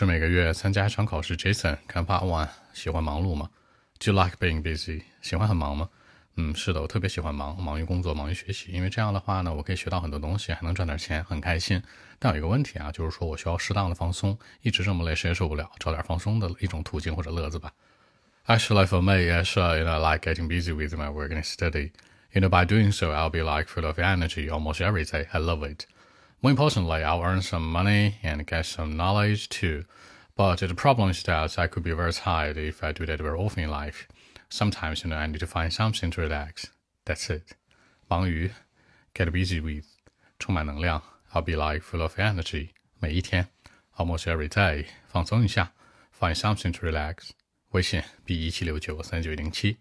是每个月参加一场考试。Jason，看 Part One，喜欢忙碌吗？Do you like being busy？喜欢很忙吗？嗯，是的，我特别喜欢忙，忙于工作，忙于学习，因为这样的话呢，我可以学到很多东西，还能赚点钱，很开心。但有一个问题啊，就是说我需要适当的放松，一直这么累，谁也受不了，找点放松的一种途径或者乐子吧。Actually, for me, yes, you know, like getting busy with my work and study. You know, by doing so, I'll be like full of energy almost every day. I love it. More importantly, I'll earn some money and get some knowledge too. But the problem is that I could be very tired if I do that very often in life. Sometimes, you know, I need to find something to relax. That's it. 忙于 get busy with 充满能量 I'll be like full of energy 每一天 almost every day 放松一下 find something to relax 微信 b 一七六九三九零七